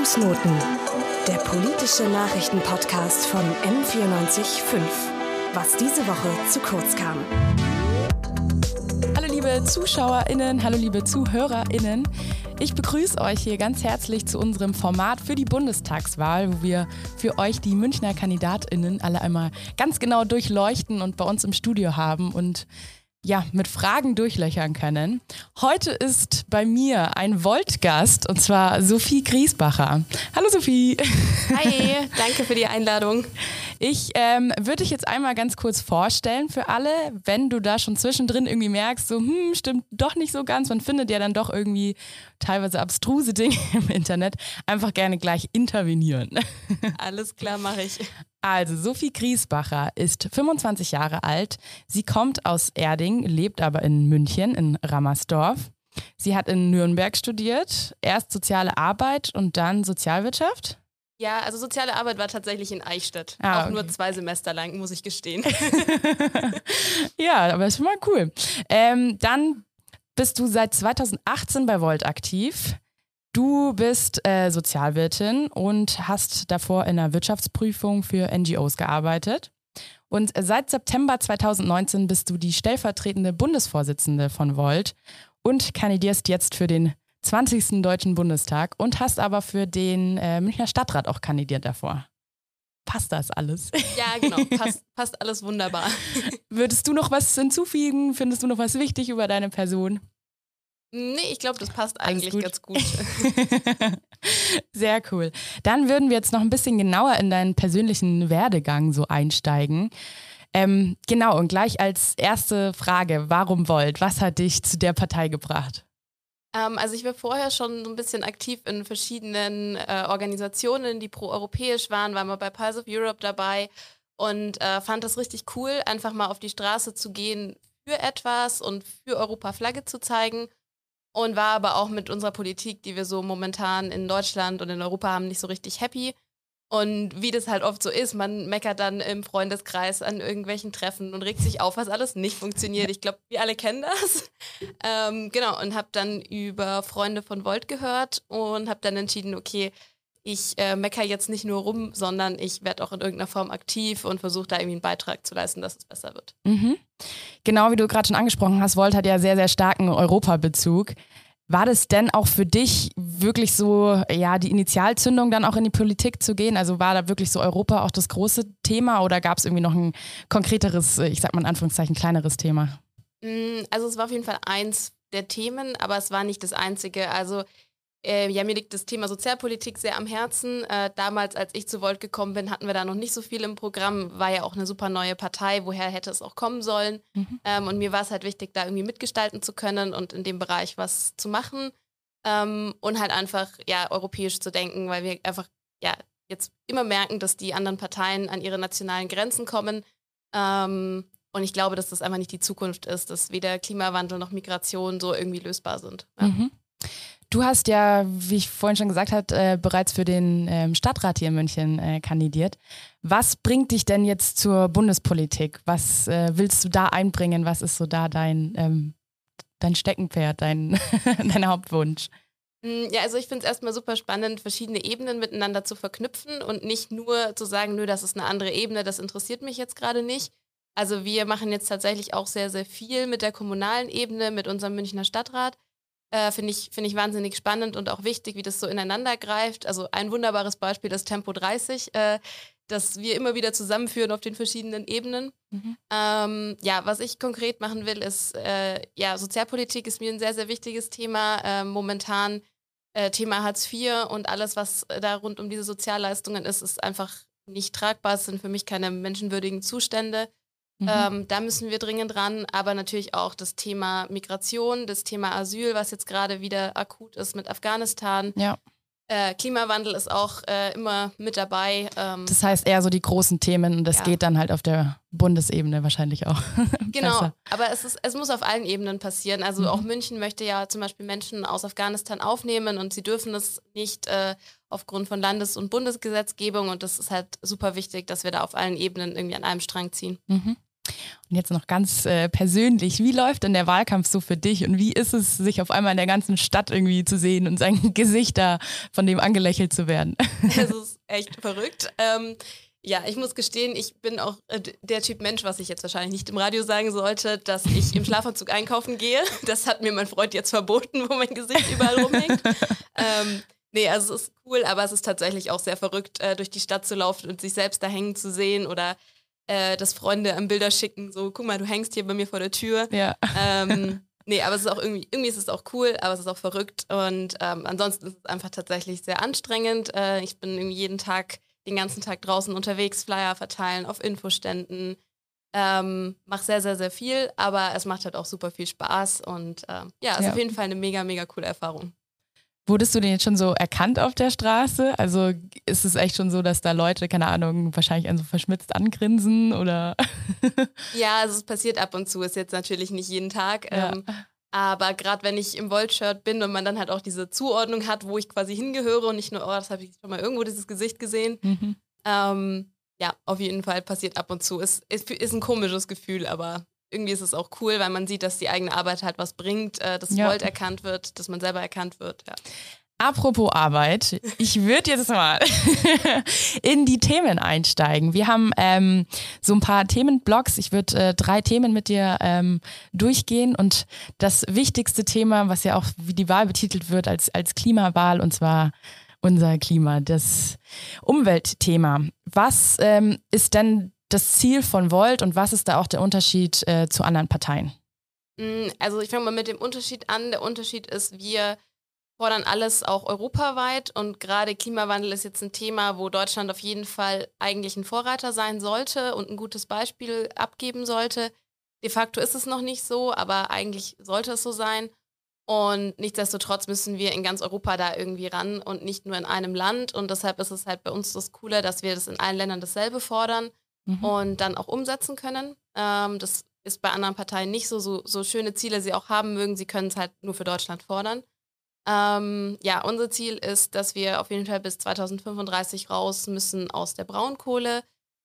Fußnoten, der politische Nachrichtenpodcast von M945. Was diese Woche zu kurz kam. Hallo liebe ZuschauerInnen, hallo liebe ZuhörerInnen. Ich begrüße euch hier ganz herzlich zu unserem Format für die Bundestagswahl, wo wir für euch die Münchner KandidatInnen alle einmal ganz genau durchleuchten und bei uns im Studio haben. Und ja, mit Fragen durchlöchern können. Heute ist bei mir ein Voltgast und zwar Sophie Griesbacher. Hallo Sophie. Hi, danke für die Einladung. Ich ähm, würde dich jetzt einmal ganz kurz vorstellen für alle, wenn du da schon zwischendrin irgendwie merkst, so, hm, stimmt doch nicht so ganz, man findet ja dann doch irgendwie teilweise abstruse Dinge im Internet, einfach gerne gleich intervenieren. Alles klar, mache ich. Also, Sophie Griesbacher ist 25 Jahre alt. Sie kommt aus Erding, lebt aber in München, in Rammersdorf. Sie hat in Nürnberg studiert, erst soziale Arbeit und dann Sozialwirtschaft. Ja, also soziale Arbeit war tatsächlich in Eichstätt. Ah, auch okay. nur zwei Semester lang, muss ich gestehen. ja, aber ist schon mal cool. Ähm, dann bist du seit 2018 bei Volt aktiv. Du bist äh, Sozialwirtin und hast davor in der Wirtschaftsprüfung für NGOs gearbeitet. Und seit September 2019 bist du die stellvertretende Bundesvorsitzende von Volt und kandidierst jetzt für den 20. Deutschen Bundestag und hast aber für den äh, Münchner Stadtrat auch kandidiert davor. Passt das alles? Ja, genau. Passt, passt alles wunderbar. Würdest du noch was hinzufügen? Findest du noch was wichtig über deine Person? Nee, ich glaube, das passt eigentlich gut. ganz gut. Sehr cool. Dann würden wir jetzt noch ein bisschen genauer in deinen persönlichen Werdegang so einsteigen. Ähm, genau, und gleich als erste Frage, warum Volt? Was hat dich zu der Partei gebracht? Ähm, also ich war vorher schon so ein bisschen aktiv in verschiedenen äh, Organisationen, die pro-europäisch waren, war mal bei Pulse of Europe dabei und äh, fand das richtig cool, einfach mal auf die Straße zu gehen für etwas und für Europa Flagge zu zeigen und war aber auch mit unserer Politik, die wir so momentan in Deutschland und in Europa haben, nicht so richtig happy. Und wie das halt oft so ist, man meckert dann im Freundeskreis an irgendwelchen Treffen und regt sich auf, was alles nicht funktioniert. Ich glaube, wir alle kennen das. Ähm, genau, und habe dann über Freunde von Volt gehört und habe dann entschieden, okay, ich äh, meckere jetzt nicht nur rum, sondern ich werde auch in irgendeiner Form aktiv und versuche da irgendwie einen Beitrag zu leisten, dass es besser wird. Mhm. Genau wie du gerade schon angesprochen hast, Volt hat ja sehr, sehr starken Europabezug. War das denn auch für dich wirklich so, ja, die Initialzündung dann auch in die Politik zu gehen? Also war da wirklich so Europa auch das große Thema oder gab es irgendwie noch ein konkreteres, ich sag mal in Anführungszeichen, kleineres Thema? Mm, also es war auf jeden Fall eins der Themen, aber es war nicht das einzige. Also äh, ja, mir liegt das Thema Sozialpolitik sehr am Herzen. Äh, damals, als ich zu Volt gekommen bin, hatten wir da noch nicht so viel im Programm. War ja auch eine super neue Partei. Woher hätte es auch kommen sollen? Mhm. Ähm, und mir war es halt wichtig, da irgendwie mitgestalten zu können und in dem Bereich was zu machen. Ähm, und halt einfach, ja, europäisch zu denken, weil wir einfach, ja, jetzt immer merken, dass die anderen Parteien an ihre nationalen Grenzen kommen. Ähm, und ich glaube, dass das einfach nicht die Zukunft ist, dass weder Klimawandel noch Migration so irgendwie lösbar sind. Ja. Mhm. Du hast ja, wie ich vorhin schon gesagt habe, äh, bereits für den ähm, Stadtrat hier in München äh, kandidiert. Was bringt dich denn jetzt zur Bundespolitik? Was äh, willst du da einbringen? Was ist so da dein, ähm, dein Steckenpferd, dein, dein Hauptwunsch? Mm, ja, also ich finde es erstmal super spannend, verschiedene Ebenen miteinander zu verknüpfen und nicht nur zu sagen, nö, das ist eine andere Ebene, das interessiert mich jetzt gerade nicht. Also wir machen jetzt tatsächlich auch sehr, sehr viel mit der kommunalen Ebene, mit unserem Münchner Stadtrat. Äh, Finde ich, find ich wahnsinnig spannend und auch wichtig, wie das so ineinander greift. Also ein wunderbares Beispiel ist Tempo 30, äh, das wir immer wieder zusammenführen auf den verschiedenen Ebenen. Mhm. Ähm, ja, was ich konkret machen will, ist, äh, ja, Sozialpolitik ist mir ein sehr, sehr wichtiges Thema. Äh, momentan äh, Thema Hartz IV und alles, was da rund um diese Sozialleistungen ist, ist einfach nicht tragbar. Es sind für mich keine menschenwürdigen Zustände. Mhm. Ähm, da müssen wir dringend dran, aber natürlich auch das Thema Migration, das Thema Asyl, was jetzt gerade wieder akut ist mit Afghanistan. Ja. Äh, Klimawandel ist auch äh, immer mit dabei. Ähm, das heißt eher so die großen Themen und das ja. geht dann halt auf der Bundesebene wahrscheinlich auch. genau, aber es, ist, es muss auf allen Ebenen passieren. Also mhm. auch München möchte ja zum Beispiel Menschen aus Afghanistan aufnehmen und sie dürfen es nicht äh, aufgrund von Landes- und Bundesgesetzgebung und das ist halt super wichtig, dass wir da auf allen Ebenen irgendwie an einem Strang ziehen. Mhm. Und jetzt noch ganz äh, persönlich, wie läuft denn der Wahlkampf so für dich und wie ist es, sich auf einmal in der ganzen Stadt irgendwie zu sehen und sein Gesicht da von dem angelächelt zu werden? Es ist echt verrückt. Ähm, ja, ich muss gestehen, ich bin auch äh, der Typ Mensch, was ich jetzt wahrscheinlich nicht im Radio sagen sollte, dass ich im Schlafanzug einkaufen gehe. Das hat mir mein Freund jetzt verboten, wo mein Gesicht überall rumhängt. ähm, nee, also es ist cool, aber es ist tatsächlich auch sehr verrückt, äh, durch die Stadt zu laufen und sich selbst da hängen zu sehen oder äh, dass Freunde am Bilder schicken, so, guck mal, du hängst hier bei mir vor der Tür. Ja. Ähm, nee, aber es ist auch irgendwie, irgendwie ist es auch cool, aber es ist auch verrückt. Und ähm, ansonsten ist es einfach tatsächlich sehr anstrengend. Äh, ich bin irgendwie jeden Tag, den ganzen Tag draußen unterwegs, Flyer verteilen auf Infoständen. Ähm, mach sehr, sehr, sehr viel, aber es macht halt auch super viel Spaß und äh, ja, ist ja. auf jeden Fall eine mega, mega coole Erfahrung. Wurdest du denn jetzt schon so erkannt auf der Straße? Also ist es echt schon so, dass da Leute, keine Ahnung, wahrscheinlich so verschmitzt angrinsen oder? ja, also es passiert ab und zu, ist jetzt natürlich nicht jeden Tag. Ja. Ähm, aber gerade wenn ich im Volt-Shirt bin und man dann halt auch diese Zuordnung hat, wo ich quasi hingehöre und nicht nur, oh, das habe ich schon mal irgendwo dieses Gesicht gesehen. Mhm. Ähm, ja, auf jeden Fall passiert ab und zu. Es ist, ist ein komisches Gefühl, aber irgendwie ist es auch cool, weil man sieht, dass die eigene Arbeit halt was bringt, äh, dass ja. Volt erkannt wird, dass man selber erkannt wird. Ja. Apropos Arbeit, ich würde jetzt mal in die Themen einsteigen. Wir haben ähm, so ein paar Themenblocks. Ich würde äh, drei Themen mit dir ähm, durchgehen und das wichtigste Thema, was ja auch wie die Wahl betitelt wird, als, als Klimawahl und zwar unser Klima, das Umweltthema. Was ähm, ist denn das Ziel von Volt und was ist da auch der Unterschied äh, zu anderen Parteien? Mm, also ich fange mal mit dem Unterschied an. Der Unterschied ist, wir fordern alles auch europaweit und gerade Klimawandel ist jetzt ein Thema, wo Deutschland auf jeden Fall eigentlich ein Vorreiter sein sollte und ein gutes Beispiel abgeben sollte. De facto ist es noch nicht so, aber eigentlich sollte es so sein. Und nichtsdestotrotz müssen wir in ganz Europa da irgendwie ran und nicht nur in einem Land. Und deshalb ist es halt bei uns das Coole, dass wir das in allen Ländern dasselbe fordern mhm. und dann auch umsetzen können. Ähm, das ist bei anderen Parteien nicht so, so, so schöne Ziele sie auch haben mögen. Sie können es halt nur für Deutschland fordern. Ähm, ja, unser Ziel ist, dass wir auf jeden Fall bis 2035 raus müssen aus der Braunkohle,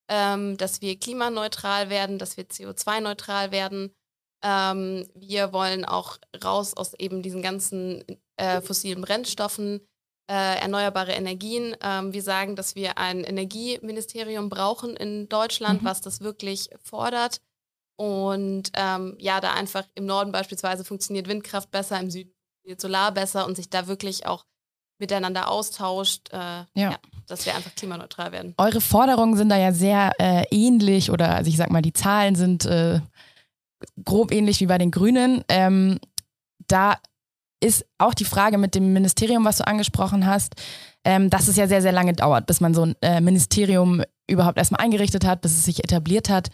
ähm, dass wir klimaneutral werden, dass wir CO2-neutral werden. Ähm, wir wollen auch raus aus eben diesen ganzen äh, fossilen Brennstoffen äh, erneuerbare Energien. Ähm, wir sagen, dass wir ein Energieministerium brauchen in Deutschland, mhm. was das wirklich fordert. Und ähm, ja, da einfach im Norden beispielsweise funktioniert Windkraft besser, im Süden funktioniert Solar besser und sich da wirklich auch miteinander austauscht, äh, ja. ja. dass wir einfach klimaneutral werden. Eure Forderungen sind da ja sehr äh, ähnlich oder also ich sag mal, die Zahlen sind äh, grob ähnlich wie bei den Grünen. Ähm, da ist auch die Frage mit dem Ministerium, was du angesprochen hast, ähm, dass es ja sehr, sehr lange dauert, bis man so ein äh, Ministerium überhaupt erstmal eingerichtet hat, bis es sich etabliert hat.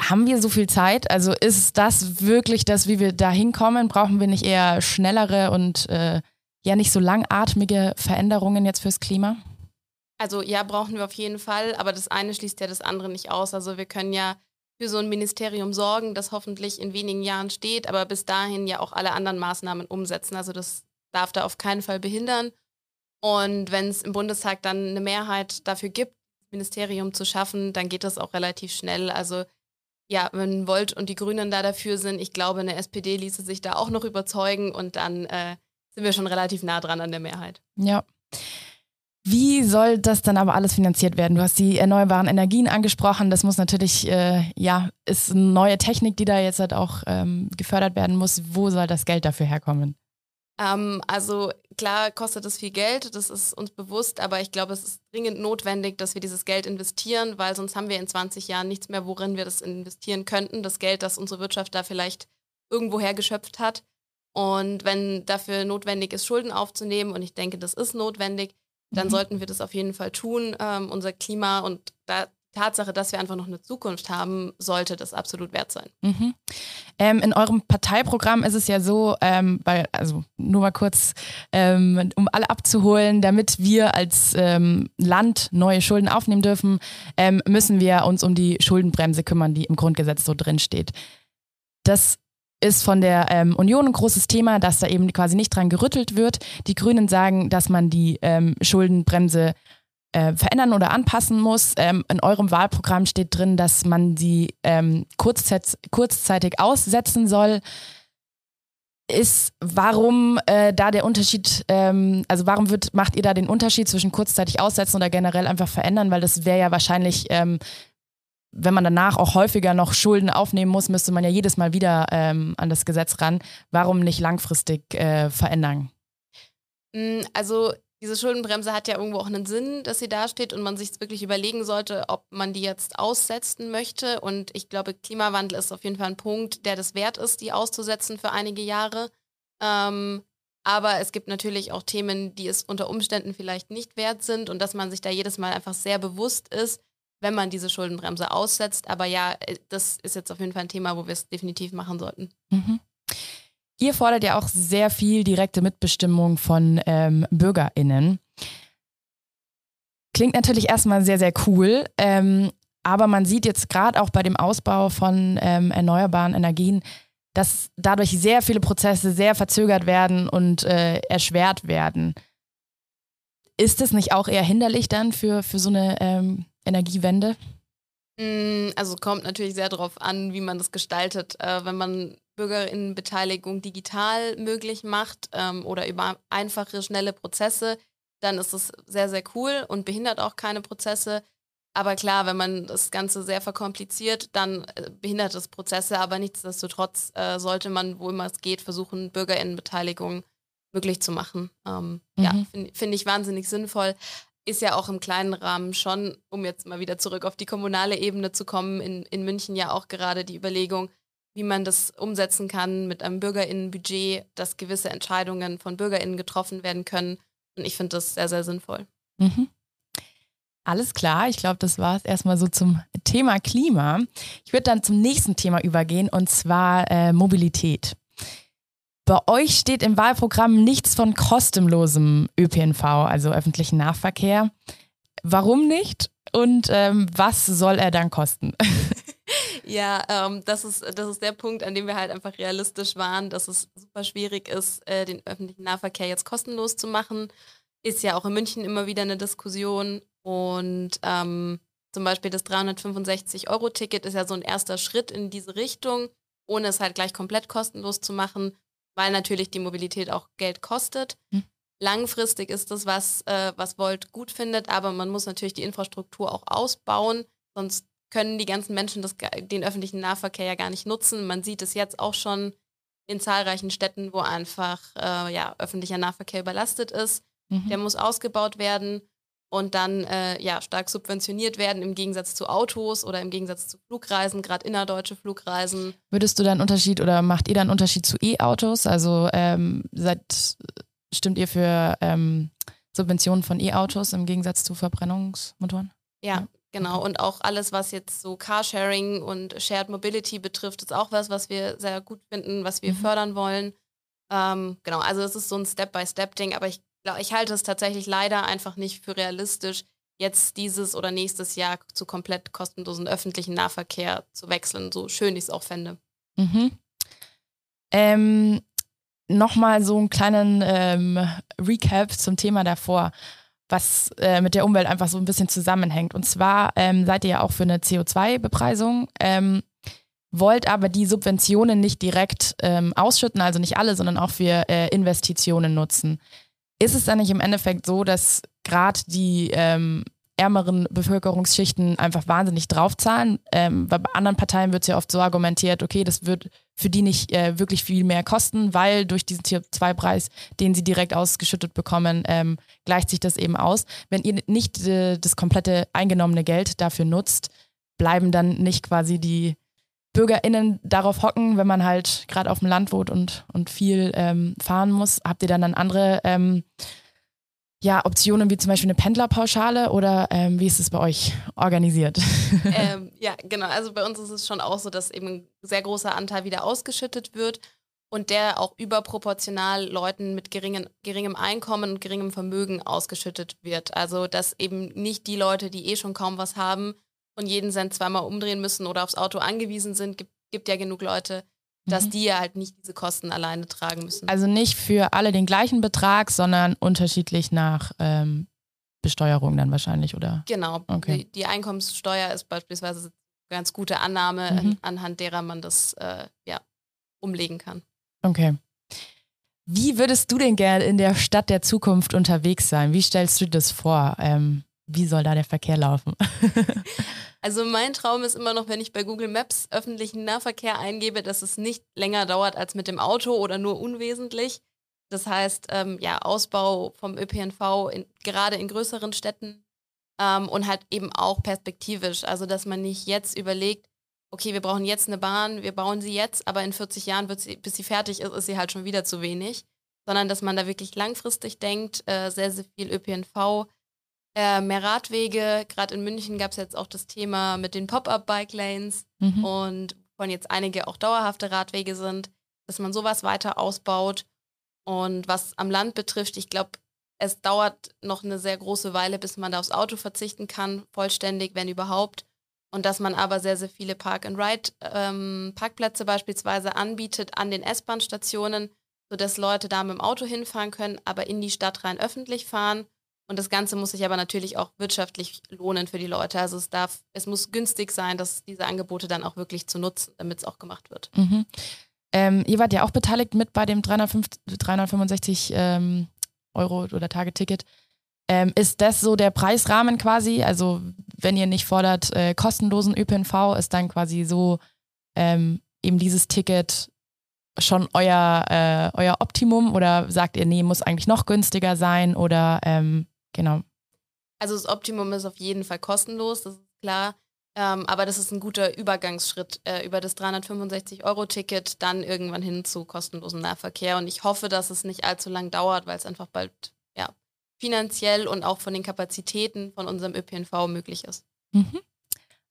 Haben wir so viel Zeit? Also ist das wirklich das, wie wir da hinkommen? Brauchen wir nicht eher schnellere und äh, ja nicht so langatmige Veränderungen jetzt fürs Klima? Also ja, brauchen wir auf jeden Fall, aber das eine schließt ja das andere nicht aus. Also wir können ja für so ein Ministerium sorgen, das hoffentlich in wenigen Jahren steht, aber bis dahin ja auch alle anderen Maßnahmen umsetzen. Also das darf da auf keinen Fall behindern. Und wenn es im Bundestag dann eine Mehrheit dafür gibt, das Ministerium zu schaffen, dann geht das auch relativ schnell. Also ja, wenn Volt und die Grünen da dafür sind, ich glaube, eine SPD ließe sich da auch noch überzeugen und dann äh, sind wir schon relativ nah dran an der Mehrheit. Ja. Wie soll das dann aber alles finanziert werden? Du hast die erneuerbaren Energien angesprochen. Das muss natürlich, äh, ja, ist eine neue Technik, die da jetzt halt auch ähm, gefördert werden muss. Wo soll das Geld dafür herkommen? Ähm, also klar kostet es viel Geld, das ist uns bewusst, aber ich glaube, es ist dringend notwendig, dass wir dieses Geld investieren, weil sonst haben wir in 20 Jahren nichts mehr, worin wir das investieren könnten. Das Geld, das unsere Wirtschaft da vielleicht irgendwoher geschöpft hat. Und wenn dafür notwendig ist, Schulden aufzunehmen, und ich denke, das ist notwendig, dann mhm. sollten wir das auf jeden Fall tun. Ähm, unser Klima und da, die Tatsache, dass wir einfach noch eine Zukunft haben, sollte das absolut wert sein. Mhm. Ähm, in eurem Parteiprogramm ist es ja so, ähm, weil, also nur mal kurz, ähm, um alle abzuholen, damit wir als ähm, Land neue Schulden aufnehmen dürfen, ähm, müssen wir uns um die Schuldenbremse kümmern, die im Grundgesetz so drin steht. Das ist von der ähm, Union ein großes Thema, dass da eben quasi nicht dran gerüttelt wird. Die Grünen sagen, dass man die ähm, Schuldenbremse äh, verändern oder anpassen muss. Ähm, in eurem Wahlprogramm steht drin, dass man sie ähm, kurzzeit, kurzzeitig aussetzen soll. Ist, warum äh, da der Unterschied, ähm, also warum wird, macht ihr da den Unterschied zwischen kurzzeitig aussetzen oder generell einfach verändern? Weil das wäre ja wahrscheinlich, ähm, wenn man danach auch häufiger noch Schulden aufnehmen muss, müsste man ja jedes Mal wieder ähm, an das Gesetz ran. Warum nicht langfristig äh, verändern? Mm, also diese Schuldenbremse hat ja irgendwo auch einen Sinn, dass sie dasteht und man sich wirklich überlegen sollte, ob man die jetzt aussetzen möchte. Und ich glaube, Klimawandel ist auf jeden Fall ein Punkt, der das wert ist, die auszusetzen für einige Jahre. Ähm, aber es gibt natürlich auch Themen, die es unter Umständen vielleicht nicht wert sind und dass man sich da jedes Mal einfach sehr bewusst ist, wenn man diese Schuldenbremse aussetzt. Aber ja, äh, das ist jetzt auf jeden Fall ein Thema, wo wir es definitiv machen sollten. Mhm. Ihr fordert ja auch sehr viel direkte Mitbestimmung von ähm, BürgerInnen. Klingt natürlich erstmal sehr, sehr cool, ähm, aber man sieht jetzt gerade auch bei dem Ausbau von ähm, erneuerbaren Energien, dass dadurch sehr viele Prozesse sehr verzögert werden und äh, erschwert werden. Ist das nicht auch eher hinderlich dann für, für so eine ähm, Energiewende? Mm, also kommt natürlich sehr darauf an, wie man das gestaltet. Äh, wenn man Bürgerinnenbeteiligung digital möglich macht ähm, oder über einfache, schnelle Prozesse, dann ist es sehr, sehr cool und behindert auch keine Prozesse. Aber klar, wenn man das Ganze sehr verkompliziert, dann äh, behindert es Prozesse. Aber nichtsdestotrotz äh, sollte man, wo immer es geht, versuchen, Bürgerinnenbeteiligung möglich zu machen. Ähm, mhm. Ja, finde find ich wahnsinnig sinnvoll. Ist ja auch im kleinen Rahmen schon, um jetzt mal wieder zurück auf die kommunale Ebene zu kommen, in, in München ja auch gerade die Überlegung, wie man das umsetzen kann mit einem Bürgerinnenbudget, dass gewisse Entscheidungen von Bürgerinnen getroffen werden können. Und ich finde das sehr, sehr sinnvoll. Mhm. Alles klar, ich glaube, das war es erstmal so zum Thema Klima. Ich würde dann zum nächsten Thema übergehen und zwar äh, Mobilität. Bei euch steht im Wahlprogramm nichts von kostenlosem ÖPNV, also öffentlichen Nahverkehr. Warum nicht? Und ähm, was soll er dann kosten? Ja, ähm, das, ist, das ist der Punkt, an dem wir halt einfach realistisch waren, dass es super schwierig ist, äh, den öffentlichen Nahverkehr jetzt kostenlos zu machen. Ist ja auch in München immer wieder eine Diskussion. Und ähm, zum Beispiel das 365-Euro-Ticket ist ja so ein erster Schritt in diese Richtung, ohne es halt gleich komplett kostenlos zu machen, weil natürlich die Mobilität auch Geld kostet. Hm. Langfristig ist das was, äh, was Volt gut findet, aber man muss natürlich die Infrastruktur auch ausbauen, sonst können die ganzen Menschen das, den öffentlichen Nahverkehr ja gar nicht nutzen. Man sieht es jetzt auch schon in zahlreichen Städten, wo einfach äh, ja, öffentlicher Nahverkehr überlastet ist. Mhm. Der muss ausgebaut werden und dann äh, ja, stark subventioniert werden im Gegensatz zu Autos oder im Gegensatz zu Flugreisen, gerade innerdeutsche Flugreisen. Würdest du da einen Unterschied oder macht ihr da einen Unterschied zu E-Autos? Also ähm, seid, stimmt ihr für ähm, Subventionen von E-Autos im Gegensatz zu Verbrennungsmotoren? Ja, Genau, und auch alles, was jetzt so Carsharing und Shared Mobility betrifft, ist auch was, was wir sehr gut finden, was wir mhm. fördern wollen. Ähm, genau, also es ist so ein Step-by-Step-Ding, aber ich ich halte es tatsächlich leider einfach nicht für realistisch, jetzt dieses oder nächstes Jahr zu komplett kostenlosen öffentlichen Nahverkehr zu wechseln, so schön ich es auch fände. Mhm. Ähm, Nochmal so einen kleinen ähm, Recap zum Thema davor was äh, mit der Umwelt einfach so ein bisschen zusammenhängt. Und zwar ähm, seid ihr ja auch für eine CO2-Bepreisung, ähm, wollt aber die Subventionen nicht direkt ähm, ausschütten, also nicht alle, sondern auch für äh, Investitionen nutzen. Ist es dann nicht im Endeffekt so, dass gerade die ähm, ärmeren Bevölkerungsschichten einfach wahnsinnig draufzahlen. Ähm, bei anderen Parteien wird es ja oft so argumentiert, okay, das wird für die nicht äh, wirklich viel mehr kosten, weil durch diesen CO2-Preis, den sie direkt ausgeschüttet bekommen, ähm, gleicht sich das eben aus. Wenn ihr nicht äh, das komplette eingenommene Geld dafür nutzt, bleiben dann nicht quasi die BürgerInnen darauf hocken, wenn man halt gerade auf dem Land wohnt und, und viel ähm, fahren muss. Habt ihr dann, dann andere ähm, ja, Optionen wie zum Beispiel eine Pendlerpauschale oder ähm, wie ist es bei euch organisiert? Ähm, ja, genau. Also bei uns ist es schon auch so, dass eben ein sehr großer Anteil wieder ausgeschüttet wird und der auch überproportional Leuten mit geringen, geringem Einkommen und geringem Vermögen ausgeschüttet wird. Also dass eben nicht die Leute, die eh schon kaum was haben und jeden Cent zweimal umdrehen müssen oder aufs Auto angewiesen sind, gibt, gibt ja genug Leute, dass mhm. die ja halt nicht diese Kosten alleine tragen müssen. Also nicht für alle den gleichen Betrag, sondern unterschiedlich nach ähm, Besteuerung dann wahrscheinlich, oder? Genau. Okay. Die, die Einkommenssteuer ist beispielsweise eine ganz gute Annahme, Mhm. an, anhand derer man das äh, ja, umlegen kann. Okay. Wie würdest du denn gerne in der Stadt der Zukunft unterwegs sein? Wie stellst du dir das vor? Ähm, wie soll da der Verkehr laufen? Also mein Traum ist immer noch, wenn ich bei Google Maps öffentlichen Nahverkehr eingebe, dass es nicht länger dauert als mit dem Auto oder nur unwesentlich. Das heißt, ähm, ja, Ausbau vom ÖPNV in, gerade in größeren Städten ähm, und halt eben auch perspektivisch. Also dass man nicht jetzt überlegt, okay, wir brauchen jetzt eine Bahn, wir bauen sie jetzt, aber in 40 Jahren, wird sie, bis sie fertig ist, ist sie halt schon wieder zu wenig. Sondern dass man da wirklich langfristig denkt, äh, sehr, sehr viel ÖPNV, äh, mehr Radwege. Gerade in München gab es jetzt auch das Thema mit den Pop-up-Bike-Lanes Mhm. und von jetzt einige auch dauerhafte Radwege sind, dass man sowas weiter ausbaut. Und was am Land betrifft, ich glaube, es dauert noch eine sehr große Weile, bis man da aufs Auto verzichten kann, vollständig, wenn überhaupt. Und dass man aber sehr, sehr viele Park-and-Ride-Parkplätze beispielsweise anbietet an den S-Bahn-Stationen, sodass Leute da mit dem Auto hinfahren können, aber in die Stadt rein öffentlich fahren. Und das Ganze muss sich aber natürlich auch wirtschaftlich lohnen für die Leute. Also es darf, es muss günstig sein, dass diese Angebote dann auch wirklich zu nutzen, damit es auch gemacht wird. Mhm. Ähm, ihr wart ja auch beteiligt mit bei dem 350, 365 ähm, Euro oder Tageticket. Ähm, ist das so der Preisrahmen quasi? Also wenn ihr nicht fordert äh, kostenlosen ÖPNV, ist dann quasi so ähm, eben dieses Ticket schon euer, äh, euer Optimum oder sagt ihr, nee, muss eigentlich noch günstiger sein oder ähm, genau. Also das Optimum ist auf jeden Fall kostenlos, das ist klar. Ähm, aber das ist ein guter Übergangsschritt äh, über das 365-Euro-Ticket dann irgendwann hin zu kostenlosem Nahverkehr. Und ich hoffe, dass es nicht allzu lang dauert, weil es einfach bald ja, finanziell und auch von den Kapazitäten von unserem ÖPNV möglich ist. Mhm.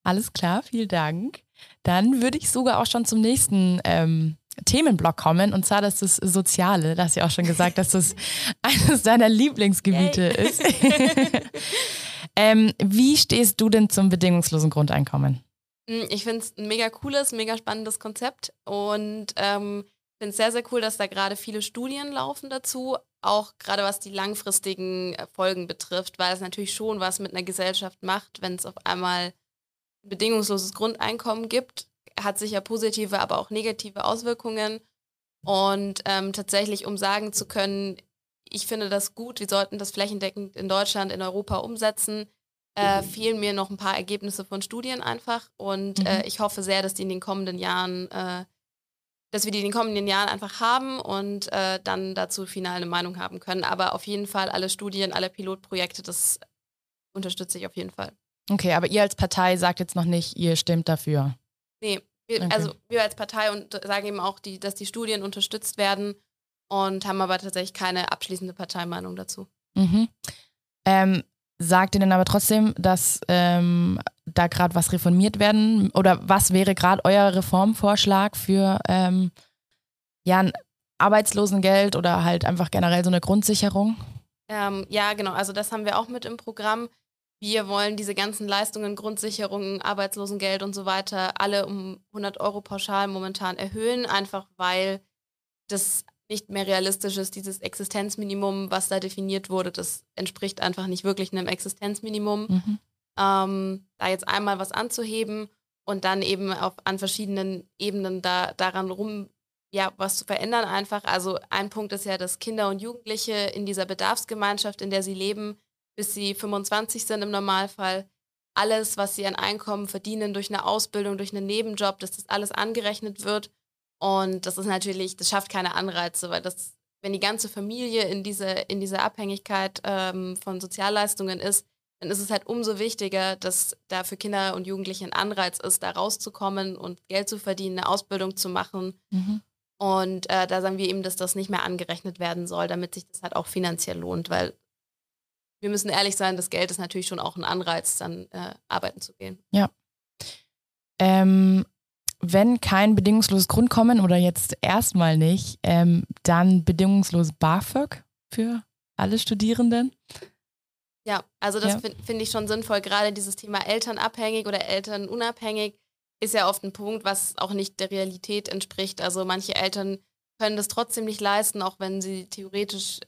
Alles klar, vielen Dank. Dann würde ich sogar auch schon zum nächsten ähm, Themenblock kommen und zwar das ist das Soziale. Da hast du ja auch schon gesagt, dass das eines deiner Lieblingsgebiete Yay. ist. ähm, wie stehst du denn zum bedingungslosen Grundeinkommen? Mm, Ich finde es ein mega cooles, mega spannendes Konzept und ähm, finde es sehr, sehr cool, dass da gerade viele Studien laufen dazu, auch gerade was die langfristigen äh, Folgen betrifft, weil es natürlich schon was mit einer Gesellschaft macht, wenn es auf einmal ein bedingungsloses Grundeinkommen gibt, hat sicher positive, aber auch negative Auswirkungen. Und ähm, tatsächlich, um sagen zu können, ich finde das gut, wir sollten das flächendeckend in Deutschland, in Europa umsetzen, äh, fehlen mir noch ein paar Ergebnisse von Studien einfach. Und Mhm. äh, ich hoffe sehr, dass die in den kommenden Jahren, äh, dass wir die in den kommenden Jahren einfach haben und äh, dann dazu final eine Meinung haben können. Aber auf jeden Fall alle Studien, alle Pilotprojekte, das unterstütze ich auf jeden Fall. Okay, aber ihr als Partei sagt jetzt noch nicht, ihr stimmt dafür. Nee, wir, Okay. also wir als Partei und sagen eben auch, die, dass die Studien unterstützt werden und haben aber tatsächlich keine abschließende Parteimeinung dazu. Mhm. Ähm, sagt ihr denn aber trotzdem, dass ähm, da gerade was reformiert werden oder was wäre gerade euer Reformvorschlag für ähm, ja, ein Arbeitslosengeld oder halt einfach generell so eine Grundsicherung? Ähm, ja, genau. Also das haben wir auch mit im Programm. Wir wollen diese ganzen Leistungen, Grundsicherungen, Arbeitslosengeld und so weiter alle um 100 Euro pauschal momentan erhöhen, einfach weil das nicht mehr realistisch ist. Dieses Existenzminimum, was da definiert wurde, das entspricht einfach nicht wirklich einem Existenzminimum. Mhm. ähm, da jetzt einmal was anzuheben und dann eben auf, an verschiedenen Ebenen da, daran rum, ja, was zu verändern einfach. Also ein Punkt ist ja, dass Kinder und Jugendliche in dieser Bedarfsgemeinschaft, in der sie leben, bis sie 25 sind im Normalfall, alles, was sie an Einkommen verdienen durch eine Ausbildung, durch einen Nebenjob, dass das alles angerechnet wird. Und das ist natürlich, das schafft keine Anreize, weil das, wenn die ganze Familie in, diese, in dieser Abhängigkeit ähm, von Sozialleistungen ist, dann ist es halt umso wichtiger, dass da für Kinder und Jugendliche ein Anreiz ist, da rauszukommen und Geld zu verdienen, eine Ausbildung zu machen. Mhm. Und äh, da sagen wir eben, dass das nicht mehr angerechnet werden soll, damit sich das halt auch finanziell lohnt, weil wir müssen ehrlich sein, das Geld ist natürlich schon auch ein Anreiz, dann äh, arbeiten zu gehen. Ähm, wenn kein bedingungsloses Grundkommen oder jetzt erstmal nicht, ähm, dann bedingungslos BAföG für alle Studierenden. Ja, also das Ja. finde find ich schon sinnvoll. Gerade dieses Thema elternabhängig oder elternunabhängig ist ja oft ein Punkt, was auch nicht der Realität entspricht. Also manche Eltern können das trotzdem nicht leisten, auch wenn sie theoretisch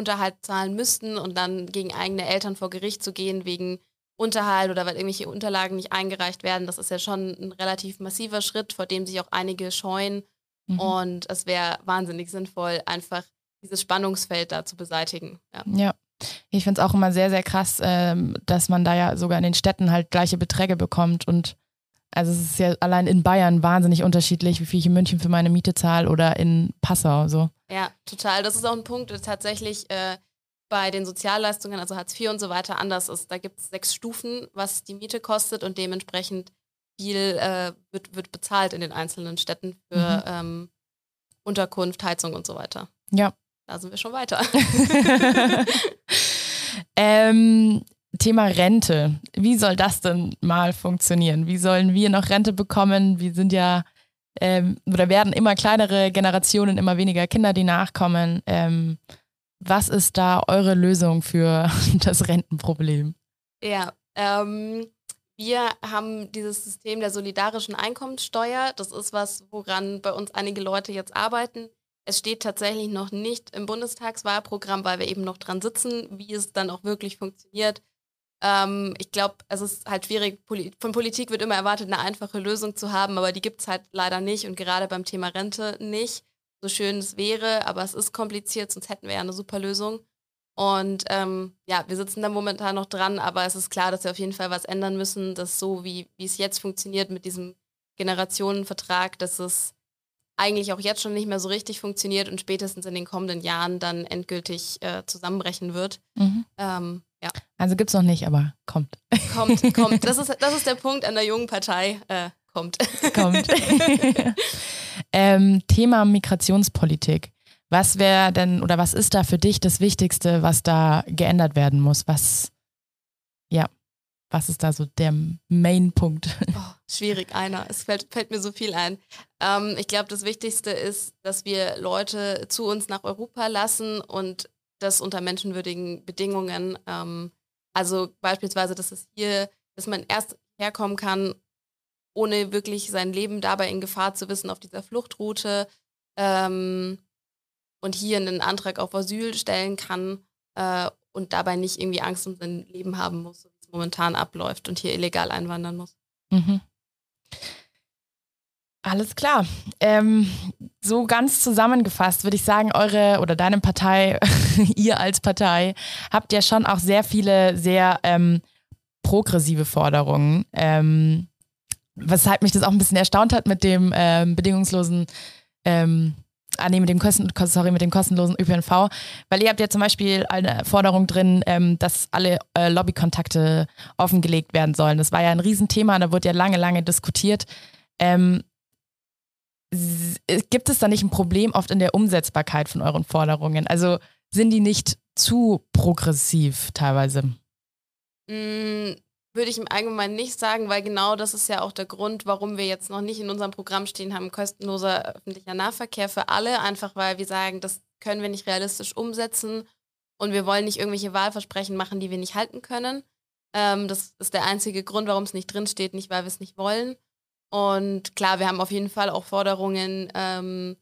Unterhalt zahlen müssten und dann gegen eigene Eltern vor Gericht zu gehen wegen Unterhalt oder weil irgendwelche Unterlagen nicht eingereicht werden, das ist ja schon ein relativ massiver Schritt, vor dem sich auch einige scheuen. Mhm. Und es wäre wahnsinnig sinnvoll, einfach dieses Spannungsfeld da zu beseitigen. Ja. ja. Ich finde es auch immer sehr, sehr krass, ähm, dass man da ja sogar in den Städten halt gleiche Beträge bekommt und also es ist ja allein in Bayern wahnsinnig unterschiedlich, wie viel ich in München für meine Miete zahle oder in Passau so. Ja, total. Das ist auch ein Punkt, der tatsächlich äh, bei den Sozialleistungen, also Hartz IV und so weiter, anders ist. Da gibt es sechs Stufen, was die Miete kostet und dementsprechend viel äh, wird, wird bezahlt in den einzelnen Städten für mhm. ähm, Unterkunft, Heizung und so weiter. Ja. Da sind wir schon weiter. ähm, Thema Rente. Wie soll das denn mal funktionieren? Wie sollen wir noch Rente bekommen? Wir sind ja ähm, oder werden immer kleinere Generationen, immer weniger Kinder, die nachkommen. Ähm, was ist da eure Lösung für das Rentenproblem? Ja, ähm, wir haben dieses System der solidarischen Einkommenssteuer. Das ist was, woran bei uns einige Leute jetzt arbeiten. Es steht tatsächlich noch nicht im Bundestagswahlprogramm, weil wir eben noch dran sitzen, wie es dann auch wirklich funktioniert. Ähm, ich glaube, es ist halt schwierig. Von Politik wird immer erwartet, eine einfache Lösung zu haben, aber die gibt es halt leider nicht und gerade beim Thema Rente nicht. So schön es wäre, aber es ist kompliziert, sonst hätten wir ja eine super Lösung. Und ähm, ja, wir sitzen da momentan noch dran, aber es ist klar, dass wir auf jeden Fall was ändern müssen, dass so wie, wie es jetzt funktioniert mit diesem Generationenvertrag, dass es eigentlich auch jetzt schon nicht mehr so richtig funktioniert und spätestens in den kommenden Jahren dann endgültig äh, zusammenbrechen wird. Mhm. Ähm, ja. Also gibt es noch nicht, aber kommt. Kommt, kommt. Das ist, das ist der Punkt an der jungen Partei. Äh, kommt. Kommt. ähm, Thema Migrationspolitik. Was wäre denn oder was ist da für dich das Wichtigste, was da geändert werden muss? Was, ja, was ist da so der Main-Punkt? Oh, schwierig, einer. Es fällt, fällt, mir so viel ein. Ähm, ich glaube, das Wichtigste ist, dass wir Leute zu uns nach Europa lassen und das unter menschenwürdigen Bedingungen. Ähm, also beispielsweise, dass es hier, dass man erst herkommen kann, ohne wirklich sein Leben dabei in Gefahr zu wissen auf dieser Fluchtroute ähm, und hier einen Antrag auf Asyl stellen kann äh, und dabei nicht irgendwie Angst um sein Leben haben muss, wie es momentan abläuft und hier illegal einwandern muss. Mhm. Alles klar. Ähm, so ganz zusammengefasst würde ich sagen, eure oder deine Partei, ihr als Partei, habt ja schon auch sehr viele sehr ähm, progressive Forderungen. Ähm, weshalb mich das auch ein bisschen erstaunt hat mit dem ähm, bedingungslosen, ähm, ah nee, mit dem, Kosten, sorry, mit dem kostenlosen ÖPNV, weil ihr habt ja zum Beispiel eine Forderung drin, ähm, dass alle äh, Lobbykontakte offengelegt werden sollen. Das war ja ein Riesenthema, da wurde ja lange, lange diskutiert. Ähm, gibt es da nicht ein Problem oft in der Umsetzbarkeit von euren Forderungen? Also sind die nicht zu progressiv teilweise? Mm, würde ich im Allgemeinen nicht sagen, weil genau das ist ja auch der Grund, warum wir jetzt noch nicht in unserem Programm stehen haben, kostenloser öffentlicher Nahverkehr für alle, einfach weil wir sagen, das können wir nicht realistisch umsetzen und wir wollen nicht irgendwelche Wahlversprechen machen, die wir nicht halten können. Ähm, das ist der einzige Grund, warum es nicht drinsteht, nicht weil wir es nicht wollen. Und klar, wir haben auf jeden Fall auch Forderungen, ähm,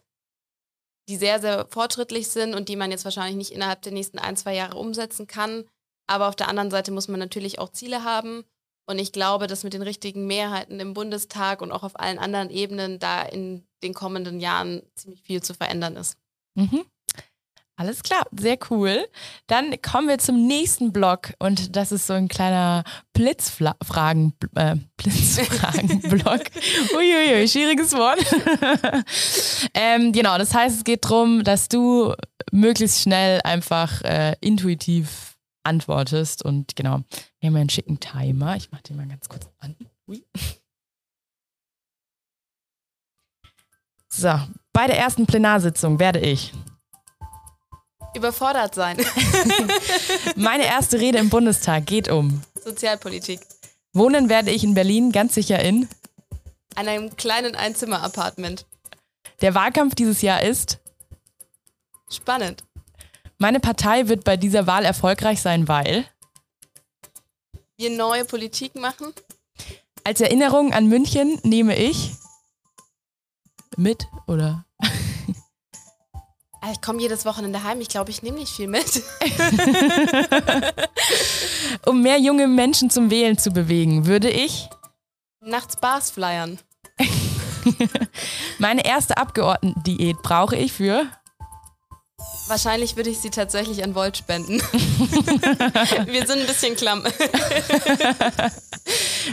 die sehr, sehr fortschrittlich sind und die man jetzt wahrscheinlich nicht innerhalb der nächsten ein, zwei Jahre umsetzen kann. Aber auf der anderen Seite muss man natürlich auch Ziele haben. Und ich glaube, dass mit den richtigen Mehrheiten im Bundestag und auch auf allen anderen Ebenen da in den kommenden Jahren ziemlich viel zu verändern ist. Mhm. Alles klar, sehr cool. Dann kommen wir zum nächsten Block und das ist so ein kleiner Blitzfragen, äh, Blitzfragen-Block. Uiuiui, schwieriges Wort. ähm, genau, das heißt, es geht darum, dass du möglichst schnell einfach äh, intuitiv antwortest und genau, wir haben einen schicken Timer. Ich mache den mal ganz kurz an. Ui. So, bei der ersten Plenarsitzung werde ich Überfordert sein. Meine erste Rede im Bundestag geht um Sozialpolitik. Wohnen werde ich in Berlin ganz sicher in einem kleinen Einzimmer-Apartment. Der Wahlkampf dieses Jahr ist spannend. Meine Partei wird bei dieser Wahl erfolgreich sein, weil wir neue Politik machen. Als Erinnerung an München nehme ich mit oder ich komme jedes Wochenende heim. Ich glaube, ich nehme nicht viel mit. um mehr junge Menschen zum Wählen zu bewegen, würde ich nachts Bars flyern. Meine erste Abgeordnetendiät brauche ich für Wahrscheinlich würde ich sie tatsächlich an Volt spenden. Wir sind ein bisschen klamm.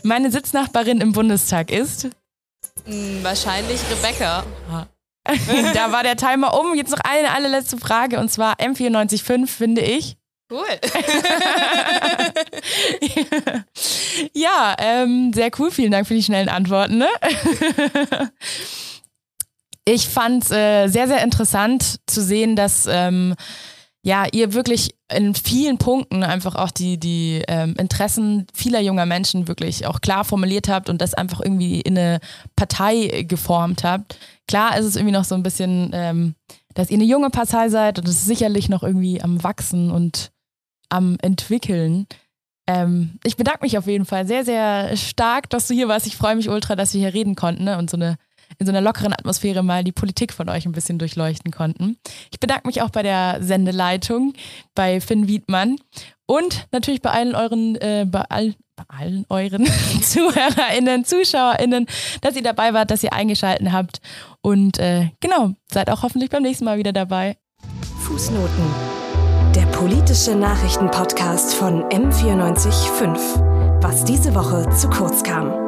Meine Sitznachbarin im Bundestag ist? Hm, wahrscheinlich Rebecca. da war der Timer um. Jetzt noch eine allerletzte Frage und zwar M945, finde ich. Cool. ja, ähm, sehr cool. Vielen Dank für die schnellen Antworten. Ne? ich fand es äh, sehr, sehr interessant zu sehen, dass ähm, ja, ihr wirklich in vielen Punkten einfach auch die, die ähm, Interessen vieler junger Menschen wirklich auch klar formuliert habt und das einfach irgendwie in eine Partei geformt habt. Klar ist es irgendwie noch so ein bisschen, ähm, dass ihr eine junge Partei seid und es ist sicherlich noch irgendwie am Wachsen und am Entwickeln. Ähm, ich bedanke mich auf jeden Fall sehr, sehr stark, dass du hier warst. Ich freue mich ultra, dass wir hier reden konnten ne? und so eine in so einer lockeren Atmosphäre mal die Politik von euch ein bisschen durchleuchten konnten. Ich bedanke mich auch bei der Sendeleitung, bei Finn Wiedmann und natürlich bei allen euren, äh, bei, all, bei allen euren ZuhörerInnen, ZuschauerInnen, dass ihr dabei wart, dass ihr eingeschaltet habt. Und äh, genau, seid auch hoffentlich beim nächsten Mal wieder dabei. Fußnoten. Der politische Nachrichtenpodcast von M945. Was diese Woche zu kurz kam.